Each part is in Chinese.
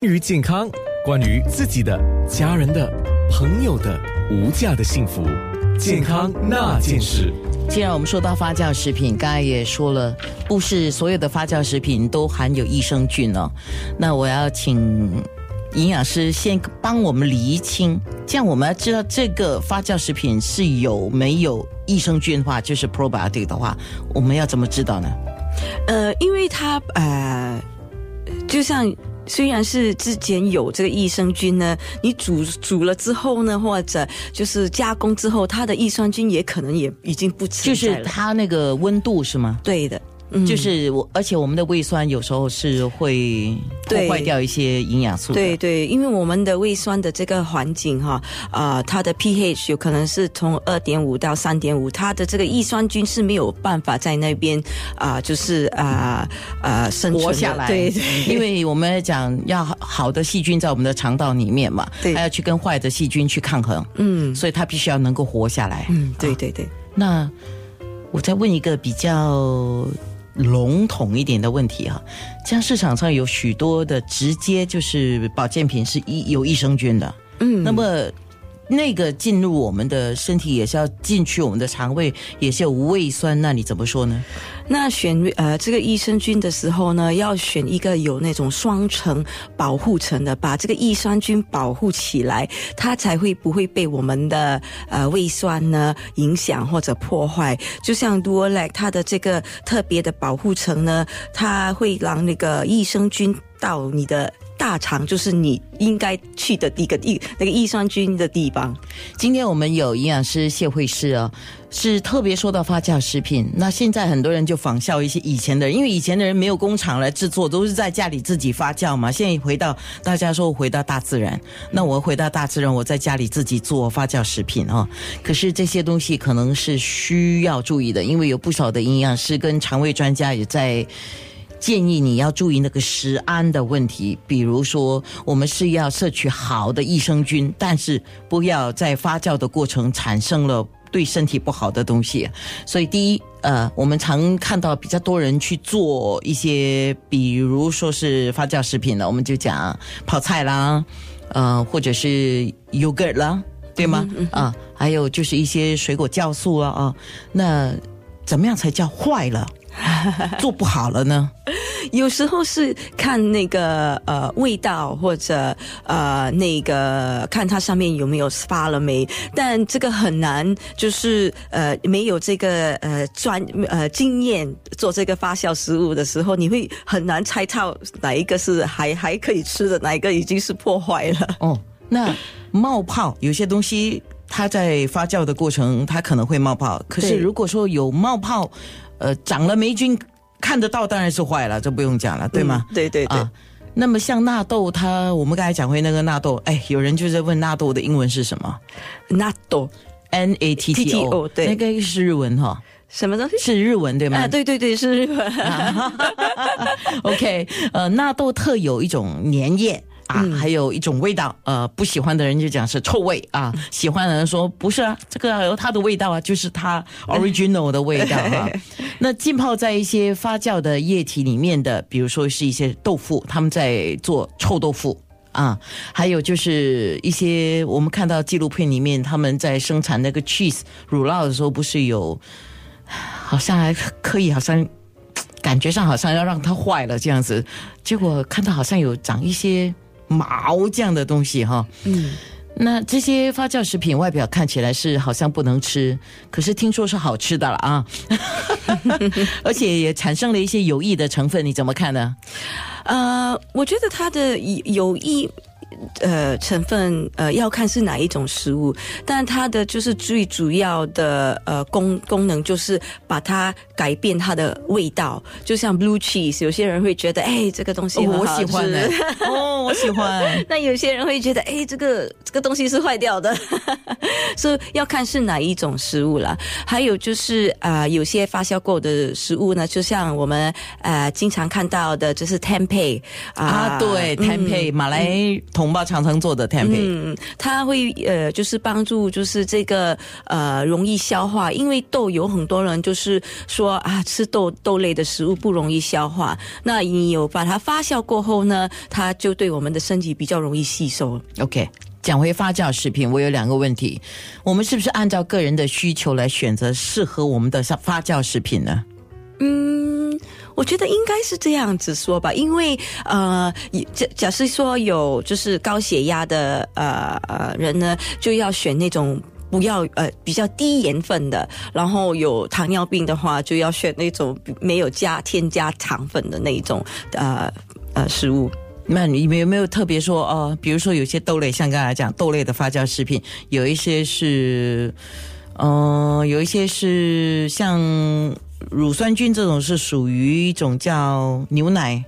关于健康，关于自己的、家人的、朋友的无价的幸福，健康那件事。既然我们说到发酵食品，刚才也说了，不是所有的发酵食品都含有益生菌哦。那我要请营养师先帮我们厘清，这样我们要知道这个发酵食品是有没有益生菌的话，就是 probiotic 的话，我们要怎么知道呢？呃，因为它呃，就像。虽然是之前有这个益生菌呢，你煮煮了之后呢，或者就是加工之后，它的益生菌也可能也已经不存在了。就是它那个温度是吗？对的。就是我，而且我们的胃酸有时候是会破坏掉一些营养素。对对，因为我们的胃酸的这个环境哈，啊，它的 pH 有可能是从二点五到三点五，它的这个益酸菌是没有办法在那边啊，就是啊啊生活下来。对对，因为我们讲要好的细菌在我们的肠道里面嘛，对还要去跟坏的细菌去抗衡。嗯，所以它必须要能够活下来。嗯，对对对。那我再问一个比较。笼统一点的问题哈，像市场上有许多的直接就是保健品是益有益生菌的，嗯，那么。那个进入我们的身体也是要进去我们的肠胃，也是有胃酸。那你怎么说呢？那选呃这个益生菌的时候呢，要选一个有那种双层保护层的，把这个益生菌保护起来，它才会不会被我们的呃胃酸呢影响或者破坏。就像 Duolac 它的这个特别的保护层呢，它会让那个益生菌到你的。大肠就是你应该去的第一个益那个益生菌的地方。今天我们有营养师谢慧师哦，是特别说到发酵食品。那现在很多人就仿效一些以前的人，因为以前的人没有工厂来制作，都是在家里自己发酵嘛。现在回到大家说回到大自然，那我回到大自然，我在家里自己做发酵食品哦。可是这些东西可能是需要注意的，因为有不少的营养师跟肠胃专家也在。建议你要注意那个食安的问题，比如说，我们是要摄取好的益生菌，但是不要在发酵的过程产生了对身体不好的东西。所以，第一，呃，我们常看到比较多人去做一些，比如说是发酵食品了，我们就讲泡菜啦，呃，或者是 yogurt 啦，对吗？啊，还有就是一些水果酵素啊啊，那怎么样才叫坏了？做不好了呢？有时候是看那个呃味道，或者呃那个看它上面有没有发了霉，但这个很难，就是呃没有这个呃专呃经验做这个发酵食物的时候，你会很难猜到哪一个是还还可以吃的，哪一个已经是破坏了。哦，那冒泡有些东西它在发酵的过程它可能会冒泡，可是如果说有冒泡。呃，长了霉菌看得到，当然是坏了，这不用讲了，对吗？对对对。那么像纳豆，它我们刚才讲回那个纳豆，哎，有人就在问纳豆的英文是什么？纳豆，N A T T O，对，那个是日文哈。什么东西？是日文对吗？啊，对对对，是日文。OK，呃，纳豆特有一种粘液。啊，还有一种味道，呃，不喜欢的人就讲是臭味啊，喜欢的人说不是啊，这个有它的味道啊，就是它 original 的味道啊。那浸泡在一些发酵的液体里面的，比如说是一些豆腐，他们在做臭豆腐啊，还有就是一些我们看到纪录片里面他们在生产那个 cheese 乳酪的时候，不是有好像还可以，好像感觉上好像要让它坏了这样子，结果看到好像有长一些。毛这样的东西哈，嗯，那这些发酵食品外表看起来是好像不能吃，可是听说是好吃的了啊，而且也产生了一些有益的成分，你怎么看呢？呃，我觉得它的有益。呃，成分呃要看是哪一种食物，但它的就是最主要的呃功功能就是把它改变它的味道，就像 blue cheese，有些人会觉得哎这个东西我喜欢的 哦，我喜欢。那有些人会觉得哎这个这个东西是坏掉的，所以要看是哪一种食物了。还有就是啊，有些发酵过的食物呢，就像我们呃经常看到的，就是 tempeh 啊，对 tempeh 马来。同胞常常做的 tempeh。嗯，它会呃，就是帮助就是这个呃容易消化，因为豆有很多人就是说啊，吃豆豆类的食物不容易消化，那你有把它发酵过后呢，它就对我们的身体比较容易吸收。OK，讲回发酵食品，我有两个问题：我们是不是按照个人的需求来选择适合我们的发酵食品呢？嗯，我觉得应该是这样子说吧，因为呃，假假设说有就是高血压的呃呃人呢，就要选那种。不要呃比较低盐分的，然后有糖尿病的话，就要选那种没有加添加糖分的那一种呃呃食物。那你们有没有特别说哦？比如说有些豆类，像刚才讲豆类的发酵食品，有一些是，嗯、有一些是像乳酸菌这种是属于一种叫牛奶。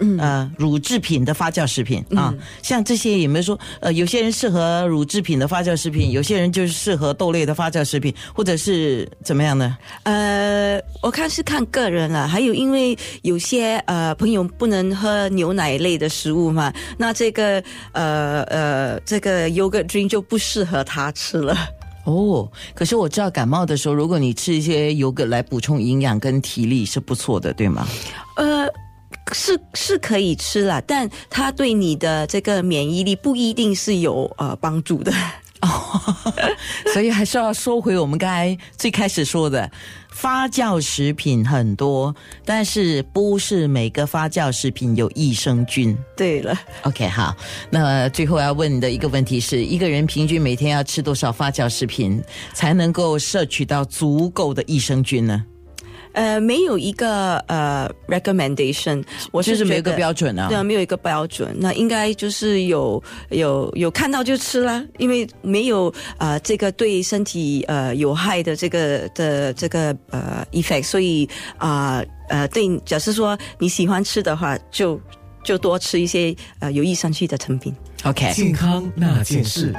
嗯呃，乳制品的发酵食品啊，像这些有没有说，呃，有些人适合乳制品的发酵食品，有些人就是适合豆类的发酵食品，或者是怎么样呢？呃，我看是看个人了，还有因为有些呃朋友不能喝牛奶类的食物嘛，那这个呃呃这个 yogurt drink 就不适合他吃了。哦，可是我知道感冒的时候，如果你吃一些油格来补充营养跟体力是不错的，对吗？呃，是是可以吃啦，但它对你的这个免疫力不一定是有呃帮助的。所以还是要说回我们刚才最开始说的，发酵食品很多，但是不是每个发酵食品有益生菌。对了，OK，好，那最后要问你的一个问题是：一个人平均每天要吃多少发酵食品，才能够摄取到足够的益生菌呢？呃，没有一个呃 recommendation，我就是是没有一个觉得标准啊。对啊，没有一个标准，那应该就是有有有看到就吃啦，因为没有呃这个对身体呃有害的这个的这个呃 effect，所以啊呃对，假设说你喜欢吃的话，就就多吃一些呃有益生菌的成品。OK，健康那件事。